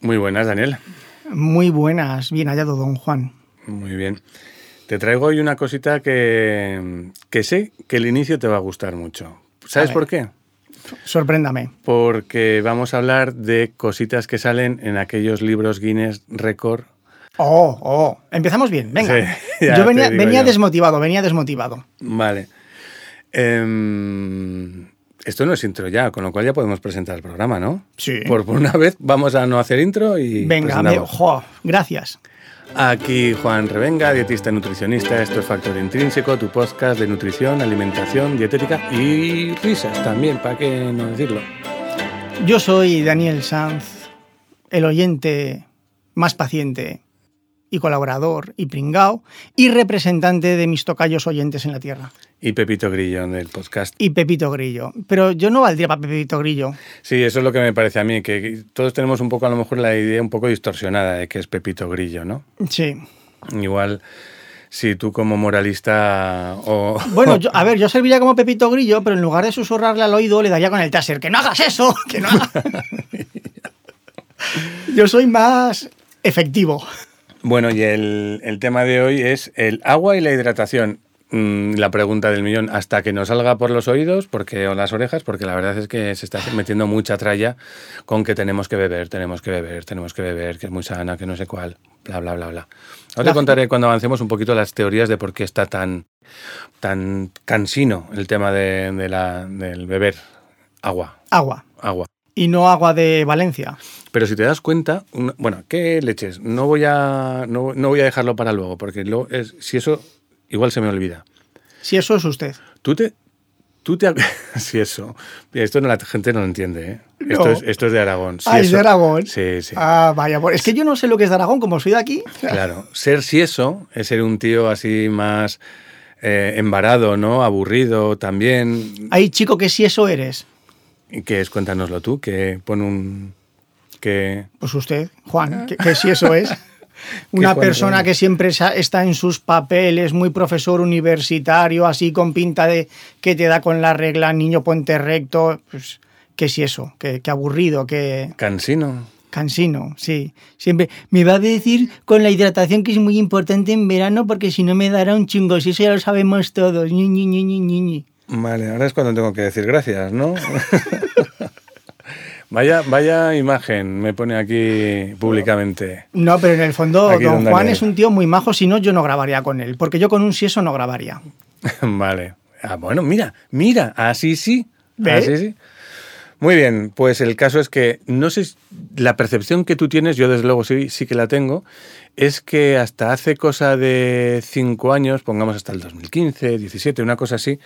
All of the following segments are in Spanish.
Muy buenas, Daniel. Muy buenas, bien hallado, don Juan. Muy bien. Te traigo hoy una cosita que, que sé que el inicio te va a gustar mucho. ¿Sabes por qué? Sorpréndame. Porque vamos a hablar de cositas que salen en aquellos libros Guinness Record. Oh, oh, empezamos bien, venga. Sí, yo venía, digo venía yo. desmotivado, venía desmotivado. Vale. Em, esto no es intro ya, con lo cual ya podemos presentar el programa, ¿no? Sí. Por, por una vez vamos a no hacer intro y Venga, me, jo, gracias. Aquí Juan Revenga, dietista y nutricionista. Esto es Factor Intrínseco, tu podcast de nutrición, alimentación, dietética y risas también, ¿para qué no decirlo? Yo soy Daniel Sanz, el oyente más paciente y colaborador y pringao y representante de mis tocayos oyentes en la tierra. Y Pepito Grillo del podcast. Y Pepito Grillo. Pero yo no valdría para Pepito Grillo. Sí, eso es lo que me parece a mí, que todos tenemos un poco, a lo mejor, la idea un poco distorsionada de que es Pepito Grillo, ¿no? Sí. Igual, si tú como moralista o... Bueno, yo- a ver, yo serviría como Pepito Grillo, pero en lugar de susurrarle al oído, le daría con el taser. ¡Que no hagas eso! ¡Que no hagas! yo soy más efectivo. Bueno, y el, el tema de hoy es el agua y la hidratación. Mm, la pregunta del millón, hasta que nos salga por los oídos porque, o las orejas, porque la verdad es que se está metiendo mucha tralla con que tenemos que beber, tenemos que beber, tenemos que beber, que es muy sana, que no sé cuál, bla, bla, bla, bla. Ahora te contaré cuando avancemos un poquito las teorías de por qué está tan, tan cansino el tema de, de la, del beber agua, Agua. agua. Y no agua de Valencia. Pero si te das cuenta, una- bueno, ¿qué leches? No voy a, no, no voy a dejarlo para luego, porque luego es, si eso igual se me olvida. Si eso es usted. Tú te, tú te, si eso, esto no, la gente no lo entiende, ¿eh? Esto, es, esto es de Aragón. Si ah, es de Aragón. Sí, sí. Ah, vaya. pues Es que yo no sé lo que es de Aragón, como soy de aquí. Claro, ser si eso es ser un tío así más eh, embarado, ¿no? Aburrido también. Ay, chico, que si eso eres. ¿Y ¿Qué es? Cuéntanoslo tú, que pone un... que... Pues usted, Juan, que, que si eso es. Una persona que siempre está en sus papeles, muy profesor universitario, así con pinta de que te da con la regla, niño ponte recto. Pues, que si eso, que, que aburrido, que Cansino. cansino, sí. Siempre me va a decir con la hidratación que es muy importante en verano porque si no me dará un chingo, si eso ya lo sabemos todos. Ñi, ñi, ñi, ñi, ñi, ñi. Vale, ahora es cuando tengo que decir gracias, ¿no? vaya, vaya imagen me pone aquí públicamente. No, pero en el fondo Aquí don Juan es un tío muy majo, si no yo no grabaría con él, porque yo con un si eso no grabaría. vale. Ah, bueno, mira, mira, así sí. Así sí. Muy bien, pues el caso es que no sé, si- la percepción que tú tienes, yo desde luego sí, sí que la tengo, es que hasta hace cosa de cinco años, pongamos hasta el 2015, 17, una cosa así,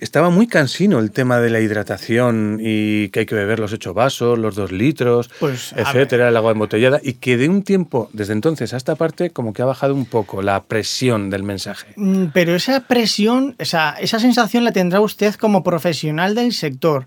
estaba muy cansino el tema de la hidratación y que hay que beber los ocho vasos, los dos litros, Pues, etcétera, el agua embotellada, y que de un tiempo, desde entonces a esta parte, como que ha bajado un poco la presión del mensaje. Mm, Pero esa presión, esa, esa sensación la tendrá usted como profesional del sector.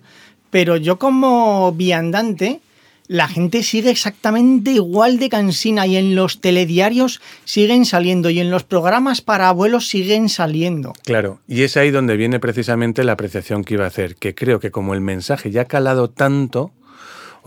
Pero yo como viandante, la gente sigue exactamente igual de cansina y en los telediarios siguen saliendo y en los programas para abuelos siguen saliendo. Claro, y es ahí donde viene precisamente la apreciación que iba a hacer, que creo que como el mensaje ya ha calado tanto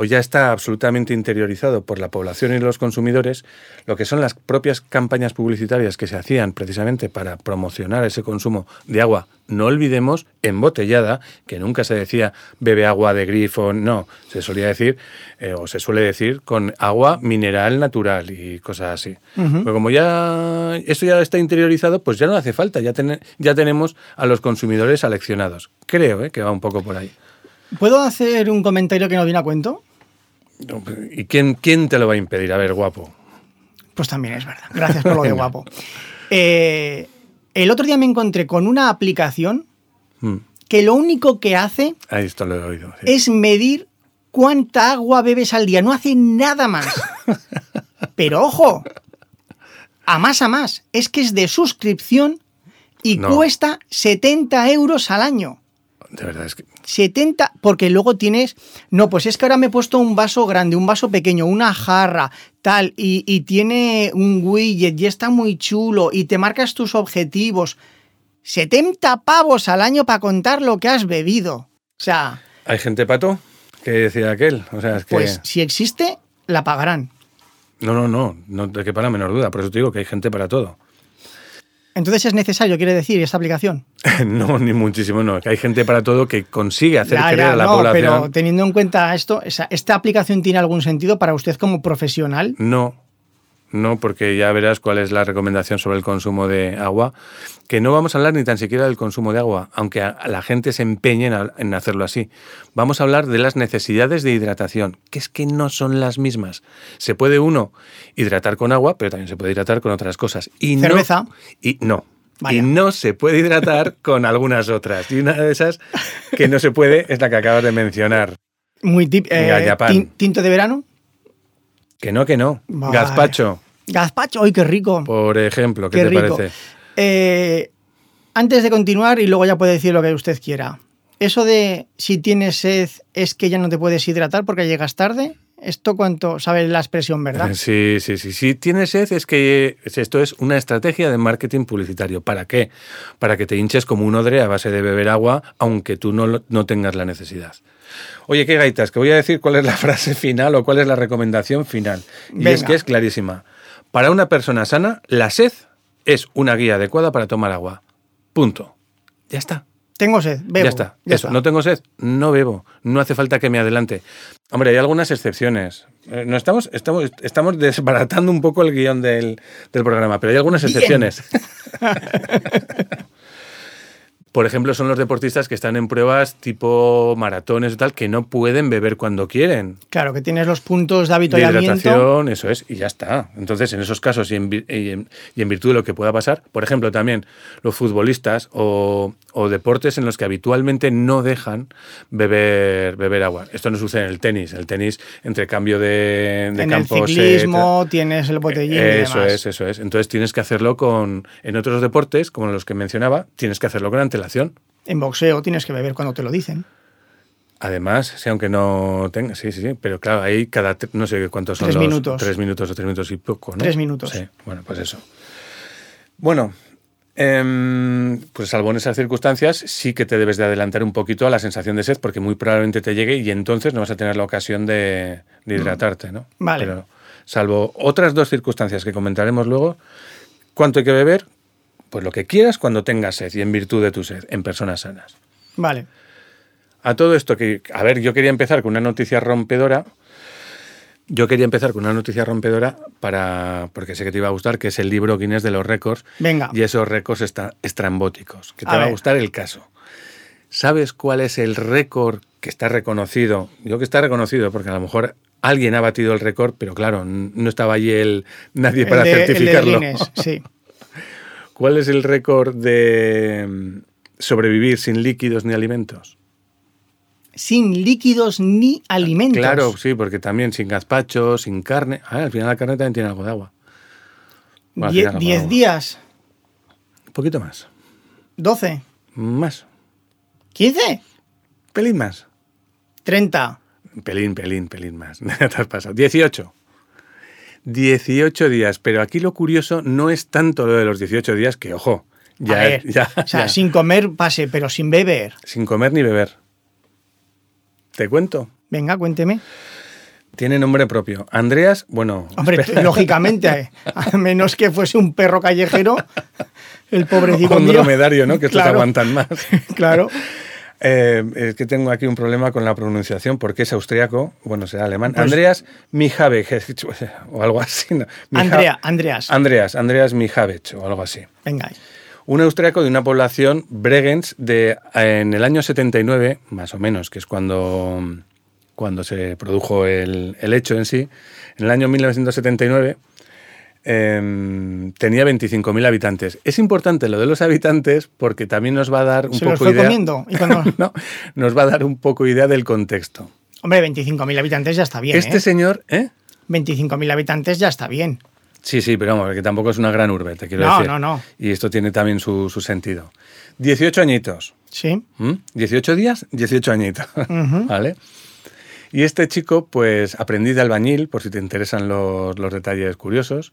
o ya está absolutamente interiorizado por la población y los consumidores, lo que son las propias campañas publicitarias que se hacían precisamente para promocionar ese consumo de agua, no olvidemos, embotellada, que nunca se decía bebe agua de grifo, no, se solía decir eh, o se suele decir con agua mineral natural y cosas así. Pero como ya esto ya está interiorizado, pues ya no hace falta, ya, ya tenemos a los consumidores aleccionados. Creo eh, que va un poco por ahí. ¿Puedo hacer un comentario que no viene a cuento? ¿Y quién, quién te lo va a impedir? A ver, guapo. Pues también es verdad. Gracias por lo de guapo. Eh, el otro día me encontré con una aplicación Mm, que lo único que hace Ahí esto lo he oído. sí. es medir cuánta agua bebes al día. No hace nada más. Pero ojo, a más a más, es que es de suscripción y No. cuesta 70 euros al año. De verdad, es que 70, porque luego tienes, no, pues es que ahora me he puesto un vaso grande, un vaso pequeño, una jarra, tal, y, y tiene un widget y está muy chulo y te marcas tus objetivos. 70 pavos al año para contar lo que has bebido. O sea, hay gente pato que decía aquel. O sea, es que pues si existe, la pagarán. No, no, no, no te quepa la menor duda. Por eso te digo que hay gente para todo. Entonces es necesario, quiere decir, esta aplicación. no, ni muchísimo, no. Hay gente para todo que consigue hacer Ya, creer ya, a la no, población. pero teniendo en cuenta esto, ¿esta aplicación tiene algún sentido para usted como profesional? No, no, porque ya verás cuál es la recomendación sobre el consumo de agua. Que no vamos a hablar ni tan siquiera del consumo de agua, aunque a- la gente se empeñe en, hacerlo así. Vamos a hablar de las necesidades de hidratación, que es que no son las mismas. Se puede uno hidratar con agua, pero también se puede hidratar con otras cosas. Y no- Cerveza. y no. Vaya. Y no se puede hidratar con algunas otras. Y una de esas que no se puede es la que acabas de mencionar. Muy tip, eh, tinto de verano. Que no, que no. Vale. Gazpacho, Gazpacho, ¡ay, qué rico! por ejemplo. ¿Qué, qué te rico. parece? Eh, antes de continuar, y luego ya puede decir lo que usted quiera. Eso de si tienes sed es que ya no te puedes hidratar porque llegas tarde. Esto cuánto sabe la expresión, ¿verdad? Sí, sí, sí. Si tienes sed es que esto es una estrategia de marketing publicitario. ¿Para qué? Para que te hinches como un odre a base de beber agua, aunque tú no, no tengas la necesidad. Oye, qué gaitas, que voy a decir cuál es la frase final o cuál es la recomendación final. Y es que es clarísima. Para una persona sana, la sed es una guía adecuada para tomar agua. Punto. Ya está. Tengo sed, bebo. ya está. Eso, no tengo sed, no bebo. No hace falta que me adelante. Hombre, hay algunas excepciones. Eh, No estamos, estamos, estamos desbaratando un poco el guion del, del programa, pero hay algunas excepciones. Por ejemplo, son los deportistas que están en pruebas tipo maratones y tal, que no pueden beber cuando quieren. Claro, que tienes los puntos de De avituallamiento. hidratación, eso es, y ya está. Entonces, en esos casos y en, y en- y en virtud de lo que pueda pasar, por ejemplo, también los futbolistas o, o deportes en los que habitualmente no dejan beber, beber agua. Esto no sucede en el tenis. En el tenis, entre cambio de, de en el eh, ciclismo tienes el botellín y eso demás. es, eso es. Entonces tienes que hacerlo con. En otros deportes, como los que mencionaba, tienes que hacerlo con antelación. En boxeo tienes que beber cuando te lo dicen. Además, sí, aunque no tenga, sí, sí, sí, pero claro, ahí cada, no sé cuántos son Tres los... minutos. Tres minutos o tres minutos y poco, ¿no? Tres minutos. Sí, bueno, pues eso. Bueno, em, pues salvo en esas circunstancias, sí que te debes de adelantar un poquito a la sensación de sed, porque muy probablemente te llegue y entonces no vas a tener la ocasión de, de hidratarte, ¿no? Mm. Vale. Pero, salvo otras dos circunstancias que comentaremos luego, ¿cuánto hay que beber? Pues lo que quieras cuando tengas sed y en virtud de tu sed, en personas sanas. Vale. A todo esto que, a ver, yo quería empezar con una noticia rompedora. Yo quería empezar con una noticia rompedora para, porque sé que te iba a gustar, que es el libro Guinness de los récords. Venga. Y esos récords está- estrambóticos, que te A va a gustar el caso. ¿Sabes cuál es el récord que está reconocido? Yo que está reconocido, porque a lo mejor alguien ha batido el récord, pero claro, no estaba allí el, nadie para de, el de certificarlo. Guinness, sí. ¿Cuál es el récord de mm, sobrevivir sin líquidos ni alimentos? Sin líquidos ni alimentos. Claro, sí, porque también sin gazpacho, sin carne. Ah, al final la carne también tiene algo de agua. Bueno, Die- diez agua. días. Un poquito más. 12. Más. 15. Pelín más. 30. Pelín, pelín, pelín más. Te has pasado. 18. 18 días. Pero aquí lo curioso no es tanto lo de los 18 días, que ojo, ya, A ver, ya, o sea, ya. sin comer pase, pero sin beber. sin comer ni beber. Te cuento. Venga, cuénteme. Tiene nombre propio. Andreas, bueno. Hombre, lógicamente, a menos que fuese un perro callejero, el pobrecito un dromedario, ¿no? Que estos aguantan más. Claro. Eh, es que tengo aquí un problema con la pronunciación porque es austriaco, bueno, será alemán. Pues- Andreas Mihavec, o algo así. ¿no? Andrea, Andreas. Andreas, Andreas o algo así. Venga. Un austriaco de una población Bregenz de, en el año 79, más o menos, que es cuando, cuando se produjo el, el hecho en sí. En el año 1979 em, tenía 25.000 habitantes. Es importante lo de los habitantes porque también nos va a dar un Se poco los fue idea. comiendo. Y cuando- No, nos va a dar un poco idea del contexto. Hombre, 25.000 habitantes ya está bien. este ¿eh? señor, ¿eh? 25.000 habitantes ya está bien. Sí, sí, pero vamos, que tampoco es una gran urbe, te quiero No, decir. no, no. Y esto tiene también su, su sentido. 18 añitos. Sí. ¿Mm? 18 días, 18 añitos. ¿Vale? Y este chico, pues aprendiz de albañil, por si te interesan los, los detalles curiosos,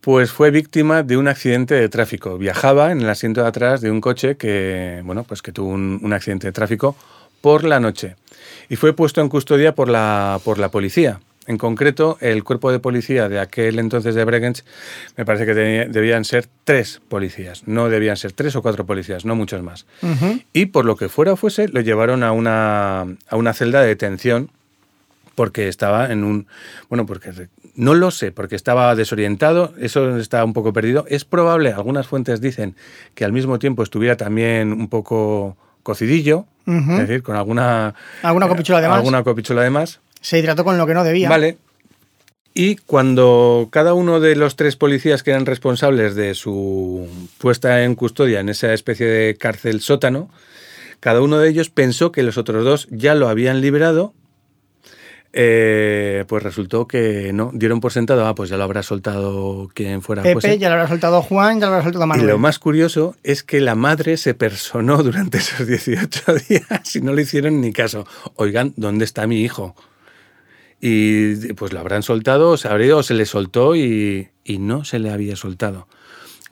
pues fue víctima de un accidente de tráfico. Viajaba en el asiento de atrás de un coche que, bueno, pues que tuvo un, un accidente de tráfico por la noche. Y fue puesto en custodia por la, por la policía. En concreto, el cuerpo de policía de aquel entonces de Bregenz me parece que debían ser tres policías, no debían ser tres o cuatro policías, no muchos más. Y por lo que fuera o fuese, lo llevaron a una, a una celda de detención porque estaba en un... Bueno, porque no lo sé, porque estaba desorientado, eso está un poco perdido. Es probable, algunas fuentes dicen que al mismo tiempo estuviera también un poco cocidillo, es decir, con alguna... Alguna copichula de más. Alguna copichula de más. Se hidrató con lo que no debía. Vale. Y cuando cada uno de los tres policías que eran responsables de su puesta en custodia en esa especie de cárcel sótano, cada uno de ellos pensó que los otros dos ya lo habían liberado eh, pues resultó que no, dieron por sentado, ah, pues ya lo habrá soltado quien fuera. Pepe, ya lo habrá soltado Juan, ya lo habrá soltado Manuel. Y lo más curioso es que la madre se personó durante esos 18 días y no le hicieron ni caso. Oigan, ¿dónde está mi hijo? Y pues lo habrán soltado, se abrió, se le soltó y, y no se le había soltado.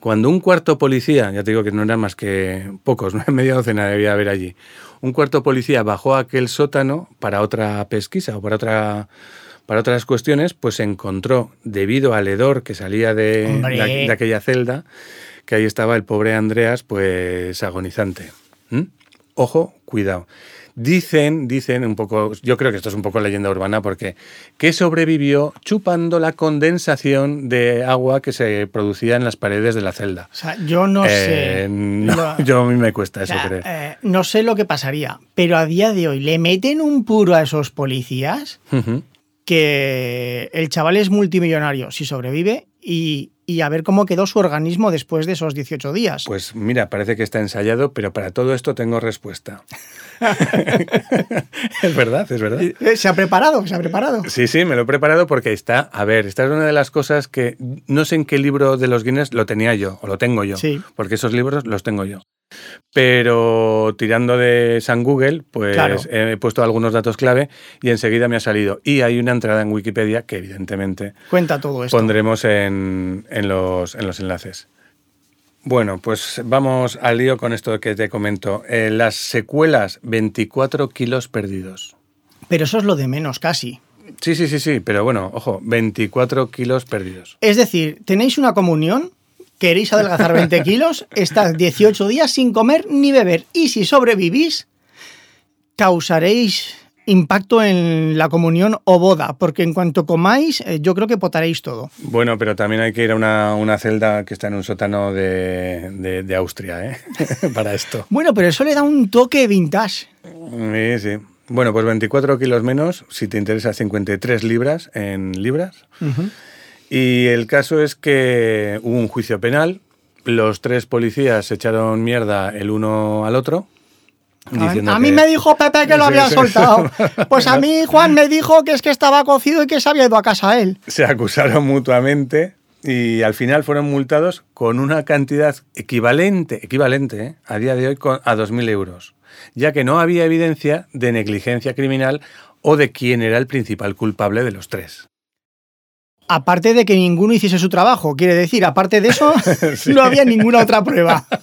Cuando un cuarto policía, ya te digo que no eran más que pocos, no media docena debía haber allí, un cuarto policía bajó a aquel sótano para otra pesquisa o para otra para otras cuestiones, pues se encontró, debido al hedor que salía de, de, aquella celda, que ahí estaba el pobre Andreas, pues agonizante. ¿Mm? Ojo, cuidado. Dicen, dicen un poco, yo creo que esto es un poco leyenda urbana porque que sobrevivió chupando la condensación de agua que se producía en las paredes de la celda. O sea, yo no sé. Eh, yo a mí me cuesta eso creer. Eh, no sé lo que pasaría, pero a día de hoy le meten un puro a esos policías que el chaval es multimillonario si sobrevive y, y a ver cómo quedó su organismo después de esos 18 días. Pues mira, parece que está ensayado, pero para todo esto tengo respuesta. es verdad, es verdad. Eh, se ha preparado, se ha preparado. Sí, sí, me lo he preparado porque está, a ver, esta es una de las cosas que no sé en qué libro de los Guinness lo tenía yo, o lo tengo yo, sí. porque esos libros los tengo yo. Pero tirando de San Google, pues he puesto algunos datos clave y enseguida me ha salido. Y hay una entrada en Wikipedia que evidentemente Cuenta todo esto. pondremos en, los, en los enlaces. Bueno, pues vamos al lío con esto que te comento. Eh, las secuelas, 24 kilos perdidos. Pero eso es lo de menos, casi. Sí, sí, sí, sí, pero bueno, ojo, 24 kilos perdidos. Es decir, tenéis una comunión queréis adelgazar 20 kilos, estás 18 días sin comer ni beber. Y si sobrevivís, causaréis impacto en la comunión o boda, porque en cuanto comáis, eh, yo creo que potaréis todo. Bueno, pero también hay que ir a una, celda que está en un sótano de, de Austria, ¿eh? Para esto. Bueno, pero eso le da un toque vintage. Sí, sí. Bueno, pues 24 kilos menos, si te interesa 53 libras en libras. Y el caso es que hubo un juicio penal, los tres policías se echaron mierda el uno al otro. A, mí me dijo Pepe que lo había soltado. Pues a mí Juan me dijo que es que estaba cocido y que se había ido a casa él. Se acusaron mutuamente y al final fueron multados con una cantidad equivalente, equivalente ¿eh? a día de hoy a 2.000 euros, ya que no había evidencia de negligencia criminal o de quién era el principal culpable de los tres. Aparte de que ninguno hiciese su trabajo, quiere decir, aparte de eso, no había ninguna otra prueba.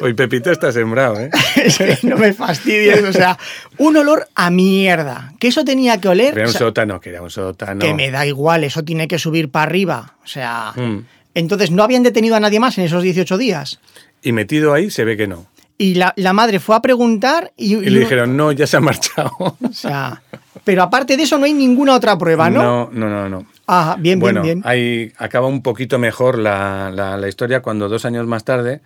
Hoy Pepito está sembrado, ¿eh? es que no me fastidies, o sea, un olor a mierda. Que eso tenía que oler. Era un sótano, que era un sótano. Que me da igual, eso tiene que subir para arriba. O sea. Mm. Entonces, ¿no habían detenido a nadie más en esos 18 días? Y metido ahí se ve que no. Y la, madre fue a preguntar y, y, le dijeron, no, ya se ha marchado. O sea, pero aparte de eso no hay ninguna otra prueba, ¿no? No, no, no, no. Ah, bien, bueno, bien, bien. Ahí acaba un poquito mejor la, la, historia cuando dos años más tarde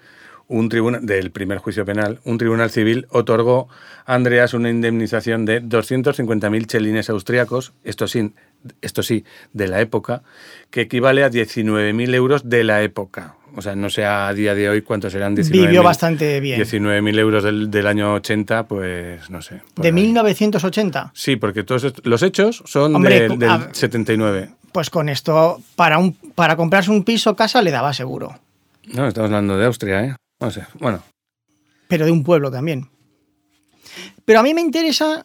un tribunal del primer juicio penal, un tribunal civil otorgó a Andreas una indemnización de 250.000 chelines austriacos, esto sí, esto sí, de la época, que equivale a 19.000 euros de la época. O sea, no sé a día de hoy cuántos serán 19 Vivió bastante bien. 19.000 euros del, del, año 80, pues no sé. ¿De 1980? Sí, porque todos los hechos son del 79. Pues con esto, para, un, para comprarse un piso o casa le daba seguro. No, estamos hablando de Austria, ¿eh? No sé, bueno. Pero de un pueblo también. Pero a mí me interesa,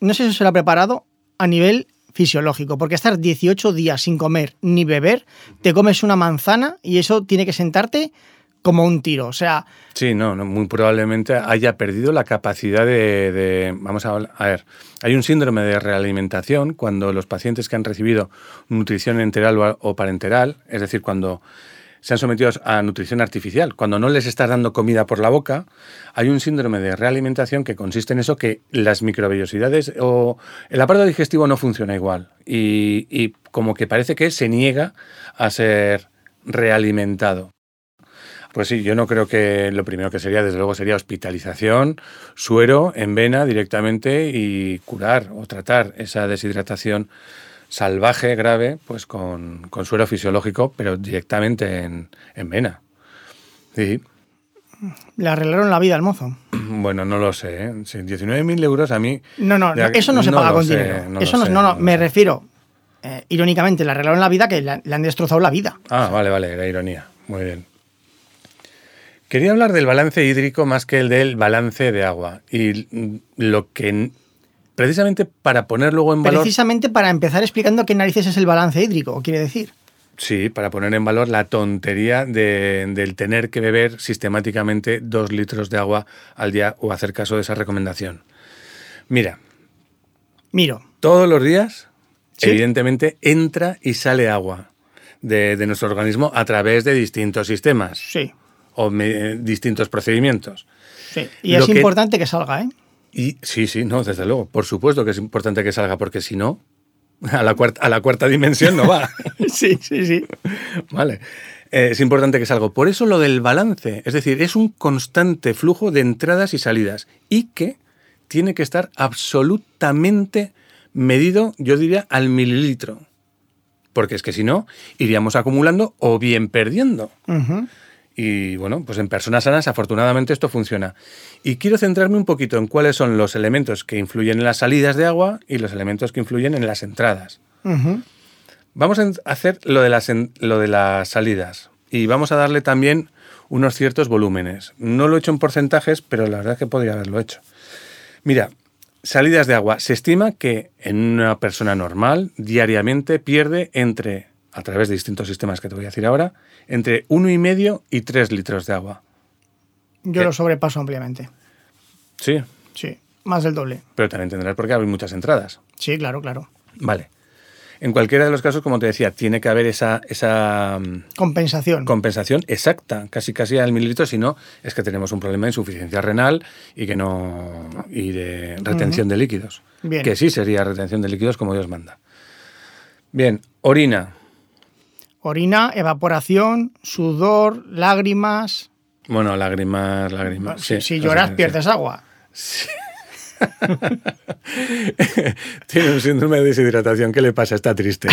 no sé si se lo ha preparado, a nivel fisiológico, porque estar 18 días sin comer ni beber, te comes una manzana y eso tiene que sentarte como un tiro. O sea, Sí, no, muy probablemente haya perdido la capacidad de, Vamos a, ver. Hay un síndrome de realimentación cuando los pacientes que han recibido nutrición enteral o parenteral, es decir, cuando se han sometido a nutrición artificial, cuando no les estás dando comida por la boca, hay un síndrome de realimentación que consiste en eso que las microvellosidades o el aparato digestivo no funciona igual y, y como que parece que se niega a ser realimentado. Pues sí, yo no creo que lo primero que sería, desde luego, sería hospitalización, suero en vena directamente y curar o tratar esa deshidratación salvaje, grave, pues con, con suero fisiológico, pero directamente en, en vena. Sí, le arreglaron la vida al mozo. bueno, no lo sé. ¿eh? Sí, 19.000 euros a mí... No, no, eso no se no paga con sé, dinero. no eso no, sé, no, me refiero, eh, irónicamente, le arreglaron la vida que le, han- le han destrozado la vida. Ah, vale, vale, era ironía. Muy bien. Quería hablar del balance hídrico más que el del balance de agua. Y lo que, precisamente para poner luego en valor... Precisamente para empezar explicando qué narices es el balance hídrico, quiere decir. Sí, para poner en valor la tontería de- del tener que beber sistemáticamente dos litros de agua al día o hacer caso de esa recomendación. Mira, Miro, todos los días, Sí. evidentemente, entra y sale agua de, de nuestro organismo a través de distintos sistemas sí, o me- distintos procedimientos. sí. Y Lo es que- importante que salga, ¿eh? Y sí, sí, no, desde luego. Por supuesto que es importante que salga, porque si no, a la cuarta, a la cuarta dimensión no va. Sí, sí, sí. Vale. Eh, es importante que salga. Por eso lo del balance, es decir, es un constante flujo de entradas y salidas y que tiene que estar absolutamente medido, yo diría, al mililitro. Porque es que si no, iríamos acumulando o bien perdiendo. Ujú. Y bueno, pues en personas sanas afortunadamente esto funciona. Y quiero centrarme un poquito en cuáles son los elementos que influyen en las salidas de agua y los elementos que influyen en las entradas. Vamos a hacer lo de las, lo de las salidas y vamos a darle también unos ciertos volúmenes. No lo he hecho en porcentajes, pero la verdad es que podría haberlo hecho. Mira, salidas de agua. Se estima que en una persona normal diariamente pierde entre, a través de distintos sistemas que te voy a decir ahora, entre uno y medio y 3 litros de agua. Yo ¿Qué? lo sobrepaso ampliamente. Sí, Sí, más del doble. pero también tendrás por qué hay muchas entradas. Sí, claro, claro. Vale. En cualquiera de los casos, como te decía, tiene que haber esa, esa mm, Compensación. compensación exacta, casi casi al mililitro, si no, es que tenemos un problema de insuficiencia renal y que no y de retención de líquidos. Bien. Que sí sería retención de líquidos como Dios manda. Bien, orina. Orina, evaporación, sudor, lágrimas. Bueno, lágrimas, lágrimas. si sí, si lloras, sí. pierdes agua. Tiene un síndrome de deshidratación. ¿Qué le pasa? Está triste.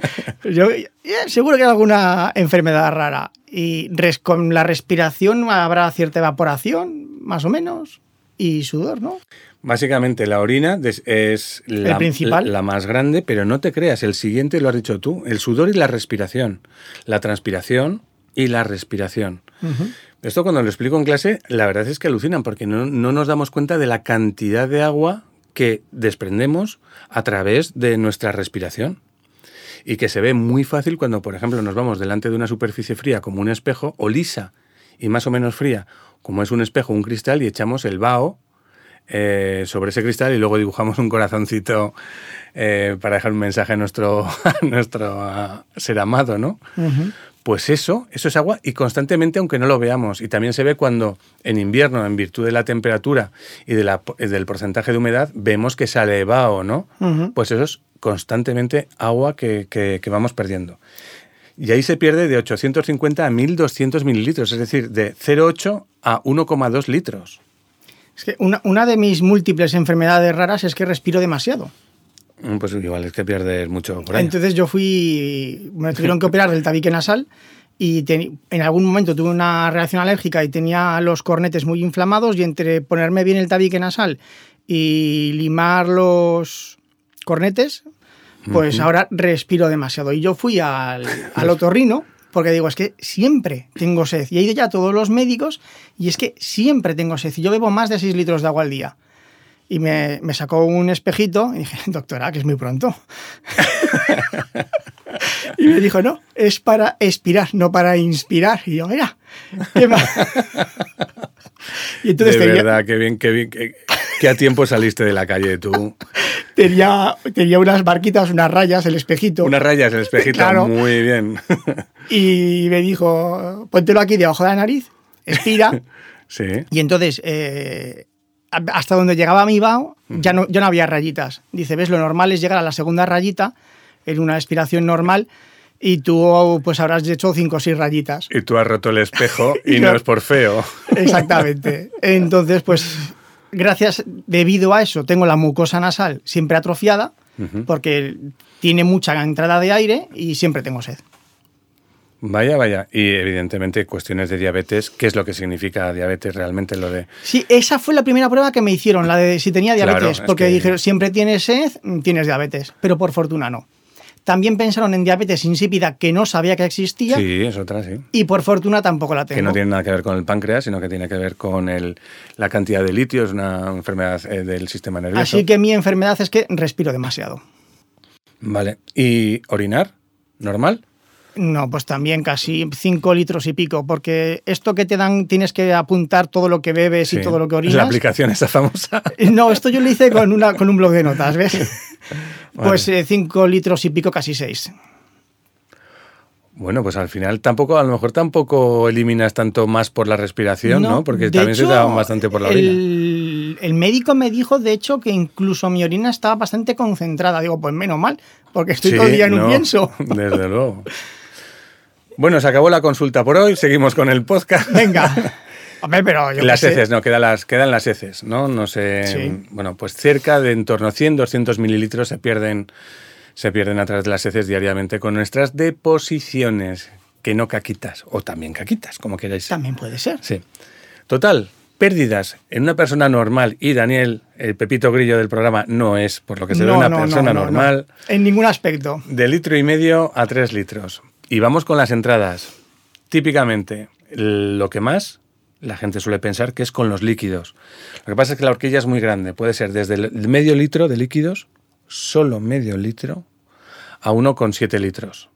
Yo, eh, seguro que hay alguna enfermedad rara. Y res- con la respiración habrá cierta evaporación, más o menos, y sudor, ¿no? Básicamente la orina es la, principal. la más grande, pero no te creas, el siguiente lo has dicho tú, el sudor y la respiración. La transpiración y la respiración. Esto cuando lo explico en clase, la verdad es que alucinan porque no, no nos damos cuenta de la cantidad de agua que desprendemos a través de nuestra respiración. Y que se ve muy fácil cuando, por ejemplo, nos vamos delante de una superficie fría como un espejo o lisa y más o menos fría como es un espejo, un cristal y echamos el vaho eh, sobre ese cristal y luego dibujamos un corazoncito eh, para dejar un mensaje a nuestro, a nuestro ser amado, ¿no? Pues eso, eso es agua y constantemente, aunque no lo veamos. Y también se ve cuando en invierno, en virtud de la temperatura y de la- del porcentaje de humedad, vemos que sale vaho, ¿no? Ujú. Pues eso es constantemente agua que, que- que vamos perdiendo. Y ahí se pierde de 850 a 1200 mililitros, es decir, de 0,8 a 1,2 litros. Es que una, una de mis múltiples enfermedades raras es que respiro demasiado. Mm, Pues igual es que pierdes mucho por. Entonces yo fui, me tuvieron que operar del tabique nasal y en algún momento tuve una reacción alérgica y tenía los cornetes muy inflamados y entre ponerme bien el tabique nasal y limar los cornetes, pues ahora respiro demasiado. Y yo fui al, al otorrino porque digo, es que siempre tengo sed. Y he ido ya a todos los médicos y es que siempre tengo sed. Y yo bebo más de 6 litros de agua al día. Y me, me sacó un espejito y dije, doctora, que es muy pronto. Y me dijo, no, es para expirar, no para inspirar. Y yo, mira, qué mal. Y entonces de verdad, qué bien, qué bien, qué, a tiempo saliste de la calle tú. Tenía, tenía unas barquitas, unas rayas, el espejito. Unas rayas, el espejito, muy bien. Y me dijo, póntelo aquí debajo de la nariz, expira. sí. Y entonces, eh, hasta donde llegaba mi vaho, ya no, ya no había rayitas. Dice, ves, lo normal es llegar a la segunda rayita en una expiración normal y tú pues habrás hecho cinco o seis rayitas. Y tú has roto el espejo y no es por feo. Exactamente. Entonces, pues gracias, debido a eso, tengo la mucosa nasal siempre atrofiada porque tiene mucha entrada de aire y siempre tengo sed. Vaya, vaya. Y evidentemente cuestiones de diabetes, ¿qué es lo que significa diabetes realmente lo de...? Sí, esa fue la primera prueba que me hicieron, la de si tenía diabetes, porque dijeron, siempre tienes sed, tienes diabetes, pero por fortuna no. También pensaron en diabetes insípida que no sabía que existía. Sí, es otra, sí. Y por fortuna tampoco la tengo. Que no tiene nada que ver con el páncreas, sino que tiene que ver con el, la cantidad de litio, es una enfermedad eh, del sistema nervioso. Así que mi enfermedad es que respiro demasiado. Vale. ¿Y orinar? ¿Normal? No, pues también casi 5 litros y pico, porque esto que te dan tienes que apuntar todo lo que bebes y todo lo que orinas. La aplicación esa famosa. No, esto yo lo hice con, una, con un blog de notas, ¿ves? Pues 5 eh, litros y pico, casi 6. Bueno, pues al final tampoco, a lo mejor tampoco eliminas tanto más por la respiración, ¿no? Porque también se te da bastante por la orina. El, médico me dijo, de hecho, que incluso mi orina estaba bastante concentrada. Digo, pues menos mal, porque estoy todo el día en un pienso. Desde luego. Bueno, se acabó la consulta por hoy, seguimos con el podcast. Venga. Hombre, pero yo las heces, no, quedan las, quedan las heces, ¿no? No sé. Bueno, pues cerca de en torno a 100, 200 mililitros se pierden, se pierden a través de las heces diariamente con nuestras deposiciones, que no caquitas, o también caquitas, como queráis. También puede ser. Sí. Total, pérdidas en una persona normal, y Daniel, el pepito grillo del programa, no es, por lo que se ve, una persona normal. En ningún aspecto. De litro y medio a tres litros. Y vamos con las entradas. Típicamente, lo que más la gente suele pensar que es con los líquidos. Lo que pasa es que la horquilla es muy grande. Puede ser desde medio litro de líquidos, solo medio litro, a 1,7 litros.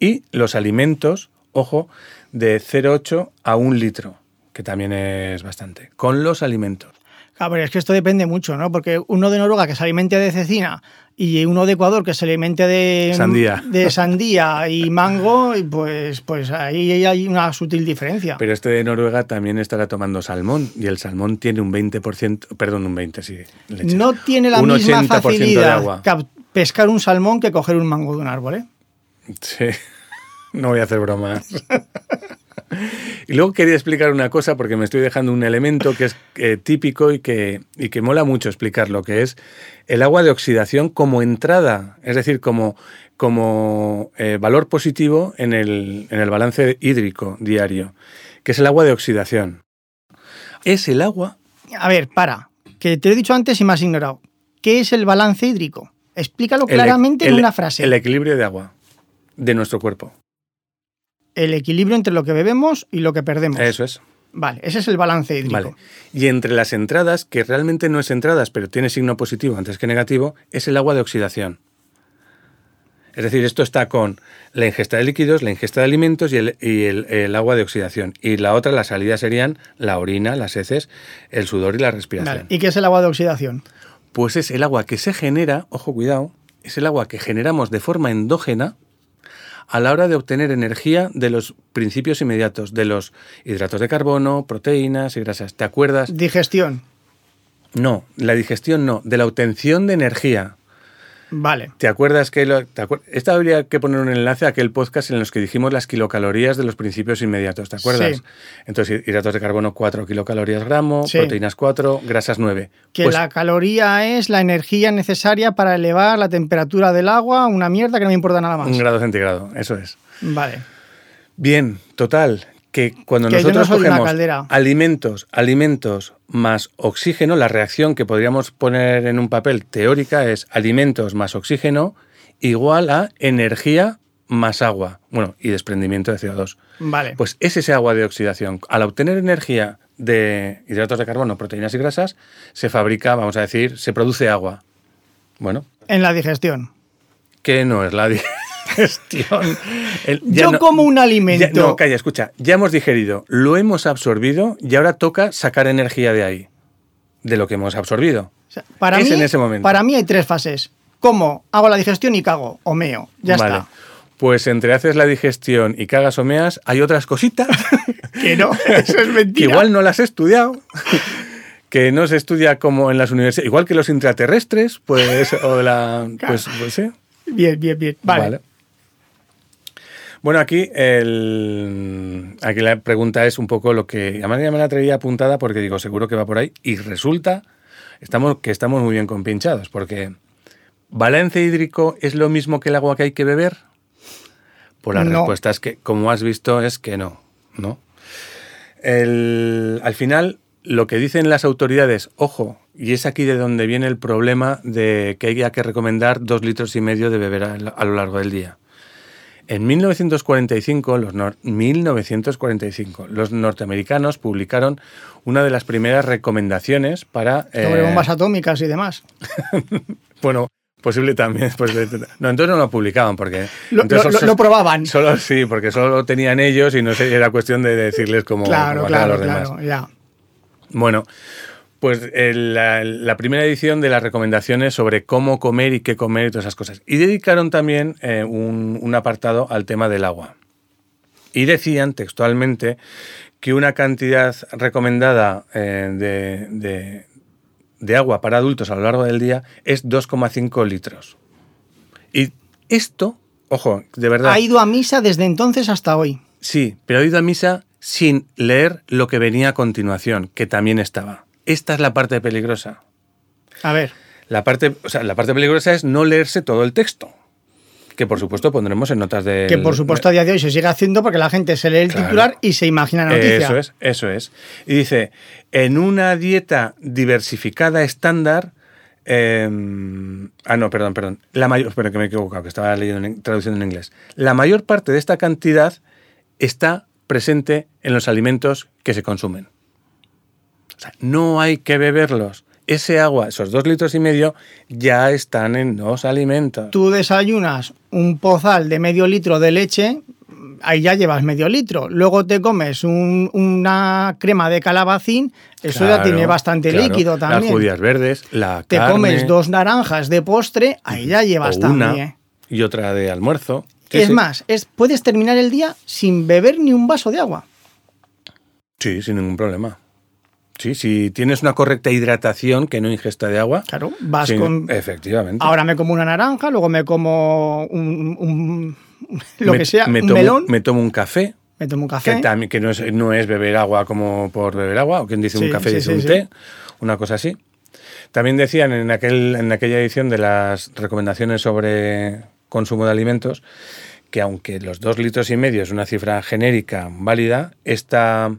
Y los alimentos, ojo, de 0,8 a 1 litro, que también es bastante. Con los alimentos. A ver, es que esto depende mucho, ¿no? Porque uno de Noruega que se alimente de cecina y uno de Ecuador que se alimente de sandía, de sandía y mango, pues, pues ahí hay una sutil diferencia. Pero este de Noruega también estará tomando salmón y el salmón tiene un 20%, perdón, un 20, sí. No tiene la misma facilidad pescar un salmón que coger un mango de un árbol, ¿eh? Sí, no voy a hacer bromas. Y luego quería explicar una cosa porque me estoy dejando un elemento que es eh, típico y que, y que mola mucho explicar lo que es el agua de oxidación como entrada, es decir, como, como eh, valor positivo en el, en el balance hídrico diario, que es el agua de oxidación. Es el agua. A ver, para, que te he dicho antes y me has ignorado. ¿Qué es el balance hídrico? Explícalo claramente en una frase. El equilibrio de agua de nuestro cuerpo el equilibrio entre lo que bebemos y lo que perdemos. Eso es. Vale, ese es el balance hídrico. Vale. Y entre las entradas, que realmente no es entradas, pero tiene signo positivo antes que negativo, es el agua de oxidación. Es decir, esto está con la ingesta de líquidos, la ingesta de alimentos y el, agua de oxidación. Y la otra, la salida serían la orina, las heces, el sudor y la respiración. ¿Y qué es el agua de oxidación? Pues es el agua que se genera, ojo cuidado, es el agua que generamos de forma endógena, a la hora de obtener energía de los principios inmediatos, de los hidratos de carbono, proteínas y grasas. ¿Te acuerdas? Digestión. No, la digestión no, de la obtención de energía. Vale. ¿Te acuerdas que... Lo, Esta habría que poner un enlace a aquel podcast en los que dijimos las kilocalorías de los principios inmediatos, ¿te acuerdas? Sí. Entonces, hidratos de carbono 4 kilocalorías gramo, proteínas 4, grasas 9. Que pues la caloría es la energía necesaria para elevar la temperatura del agua, una mierda que no me importa nada más. Un grado centígrado, eso es. Vale. Bien, total, que cuando nosotros cogemos alimentos, alimentos más oxígeno, la reacción que podríamos poner en un papel teórica es alimentos más oxígeno igual a energía más agua, bueno, y desprendimiento de CO2. Vale. Pues es ese agua de oxidación. Al obtener energía de hidratos de carbono, proteínas y grasas, se fabrica, vamos a decir, se produce agua. Bueno. En la digestión que no es la digestión. El- ya Yo no- como un ya- alimento. no, calla, escucha. Ya hemos digerido, lo hemos absorbido y ahora toca sacar energía de ahí, de lo que hemos absorbido. O sea, para, es mí, en ese momento. para mí hay tres fases. Como hago la digestión y cago, o meo. Ya vale. está. Pues entre haces la digestión y cagas o meas, hay otras cositas Que no, eso es que mentira. igual no las he estudiado. Que no se estudia como en las universidades, igual que los intraterrestres, pues, o la. Pues, pues sí. Bien, bien, bien. Vale. Bueno, aquí, el, aquí la pregunta es un poco lo que. Además, ya me la traía apuntada porque digo, seguro que va por ahí. Y resulta estamos, que estamos muy bien compinchados, porque ¿balance hídrico es lo mismo que el agua que hay que beber? Pues la No. respuesta es que, como has visto, es que no. ¿no? El- al final, lo que dicen las autoridades, ojo, y es aquí de donde viene el problema de que haya que recomendar dos litros y medio de beber a lo largo del día. En 1945, los nor- 1945, los norteamericanos publicaron una de las primeras recomendaciones para... Sobre eh, bombas atómicas y demás. bueno, posible también. pues, no, entonces no lo publicaban porque... Lo, probaban. Solo sí, porque solo lo tenían ellos y no sé, era cuestión de decirles cómo, claro, cómo hacer a claro, los demás. claro. Ya. Bueno, pues el- la, la primera edición de las recomendaciones sobre cómo comer y qué comer y todas esas cosas. Y dedicaron también eh, un, un apartado al tema del agua. Y decían textualmente que una cantidad recomendada eh, de, de- de agua para adultos a lo largo del día es 2,5 litros. Y esto, ojo, de verdad. Ha ido a misa desde entonces hasta hoy. Sí, pero he ido a misa sin leer lo que venía a continuación, que también estaba. Esta es la parte peligrosa. A ver. La parte, o sea, la parte peligrosa es no leerse todo el texto, que por supuesto pondremos en notas de... Que por supuesto a día de hoy se sigue haciendo porque la gente se lee el Claro. titular y se imagina la noticia. Eso es, eso es. Y dice, en una dieta diversificada estándar... eh, ah, no, perdón, perdón. La mayor, que me he equivocado, que estaba leyendo en, traduciendo en inglés. La mayor parte de esta cantidad está presente en los alimentos que se consumen. O sea, no hay que beberlos. Ese agua, esos dos litros y medio, ya están en los alimentos. Tú desayunas un pozal de medio litro de leche, ahí ya llevas medio litro. Luego te comes un- una crema de calabacín, eso ya tiene bastante claro. líquido también. Las judías verdes, la te carne, comes dos naranjas de postre, ahí ya llevas o una también. y otra de almuerzo. Sí, es sí. más, es, puedes terminar el día sin beber ni un vaso de agua. Sí, sin ningún problema. Sí, si tienes una correcta hidratación, que no ingesta de agua. Claro, vas sin- con... Efectivamente. Ahora me como una naranja, luego me como un, un- lo Me- que sea, me un tomo, melón, Me tomo un café, me tomo un café. que, también, que no, es, no es beber agua como por beber agua, o quien dice Sí, un café sí, dice sí, un té, una cosa así. También decían en, aquel, en aquella edición de las recomendaciones sobre consumo de alimentos que aunque los dos litros y medio es una cifra genérica válida, esta,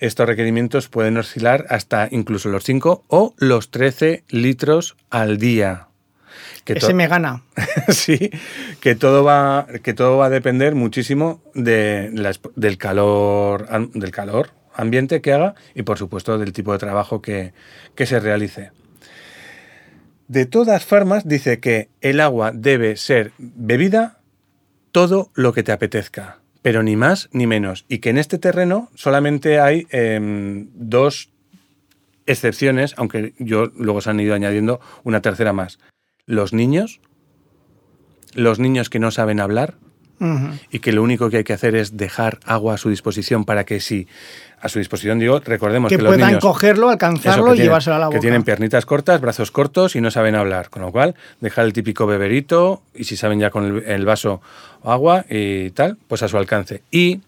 estos requerimientos pueden oscilar hasta incluso los 5 o los 13 litros al día. Que Ese me gana. sí, que todo va, que todo va a depender muchísimo de la del calor, del calor ambiente que haga y por supuesto del tipo de trabajo que, que se realice. De todas formas, dice que el agua debe ser bebida todo lo que te apetezca, pero ni más ni menos. Y que en este terreno solamente hay em, dos excepciones, aunque yo luego se han ido añadiendo una tercera más. Los niños, los niños que no saben hablar y que lo único que hay que hacer es dejar agua a su disposición para que si a su disposición digo, recordemos Que que, los puedan niños cogerlo, alcanzarlo y tienen- llevárselo a la boca. Que tienen piernitas cortas, brazos cortos y no saben hablar. Con lo cual, dejar el típico beberito y si saben ya con el, el vaso agua y tal, pues a su alcance. Y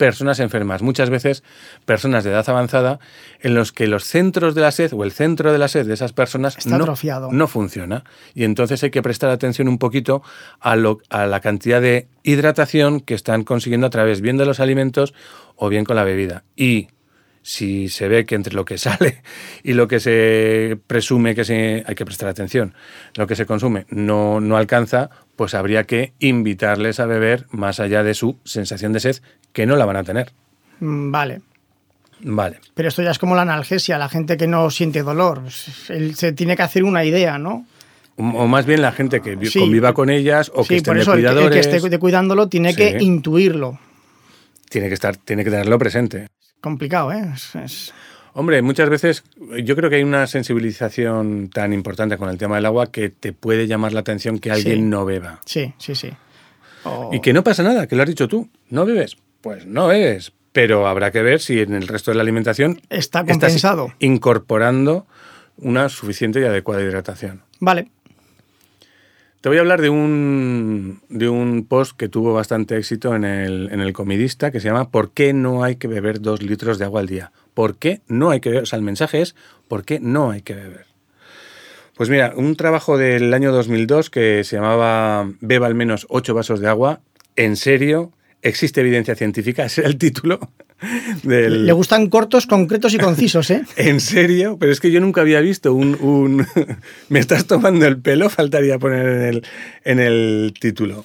personas enfermas, muchas veces personas de edad avanzada, en los que los centros de la sed o el centro de la sed de esas personas Está no, atrofiado. no funciona. Y entonces hay que prestar atención un poquito a, lo- a la cantidad de hidratación que están consiguiendo a través bien de los alimentos o bien con la bebida. Y si se ve que entre lo que sale y lo que se presume que se, hay que prestar atención, lo que se consume no, no alcanza, pues habría que invitarles a beber más allá de su sensación de sed, que no la van a tener. Mm, Vale. Vale. Pero esto ya es como la analgesia, la gente que no siente dolor. Él se tiene que hacer una idea, ¿no? O más bien la gente que Sí. conviva con ellas o que estén por de eso el que, el cuidadores. que esté cuidándolo tiene que intuirlo. Tiene que estar, tiene que tenerlo presente. Complicado, ¿eh? Es- es- Hombre, muchas veces yo creo que hay una sensibilización tan importante con el tema del agua que te puede llamar la atención que alguien Sí. no beba. Sí, sí, sí. O- Y que no pasa nada, que lo has dicho tú. ¿No bebes? Pues no bebes. Pero habrá que ver si en el resto de la alimentación Está estás compensado. incorporando una suficiente y adecuada hidratación. Vale. Te voy a hablar de un, de un post que tuvo bastante éxito en el, en el Comidista que se llama ¿Por qué no hay que beber dos litros de agua al día? ¿Por qué no hay que beber? O sea, el mensaje es ¿por qué no hay que beber? Pues mira, un trabajo del año 2002 que se llamaba Beba al menos 8 vasos de agua. ¿En serio? ¿Existe evidencia científica? Ese era el título del... Le gustan cortos, concretos y concisos, ¿eh? ¿En serio? Pero es que yo nunca había visto un... un- Me estás tomando el pelo, faltaría poner en el, en el título.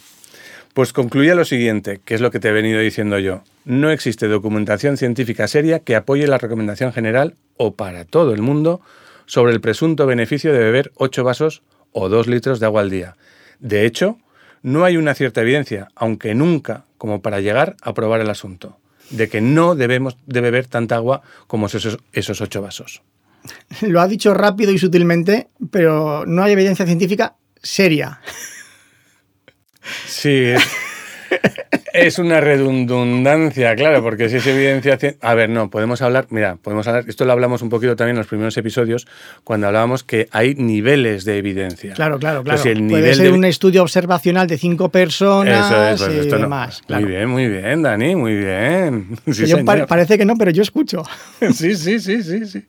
Pues concluía lo siguiente, que es lo que te he venido diciendo yo. No existe documentación científica seria que apoye la recomendación general o para todo el mundo sobre el presunto beneficio de beber 8 vasos o 2 litros de agua al día. De hecho, no hay una cierta evidencia, aunque nunca, como para llegar a probar el asunto, de que no debemos de beber tanta agua como esos, esos 8 vasos. Lo ha dicho rápido y sutilmente, pero no hay evidencia científica seria. Sí, es, una redundancia, claro, porque si es evidencia... A ver, no, podemos hablar, mira, podemos hablar, esto lo hablamos un poquito también en los primeros episodios, cuando hablábamos que hay niveles de evidencia. Claro, claro, claro. Pues si el Puede nivel ser de- un estudio observacional de cinco personas Eso es, pues y esto no- demás. claro. Muy bien, muy bien, Dani, muy bien. Sí, yo pa- parece que no, pero yo escucho. Sí, sí, sí, sí, sí.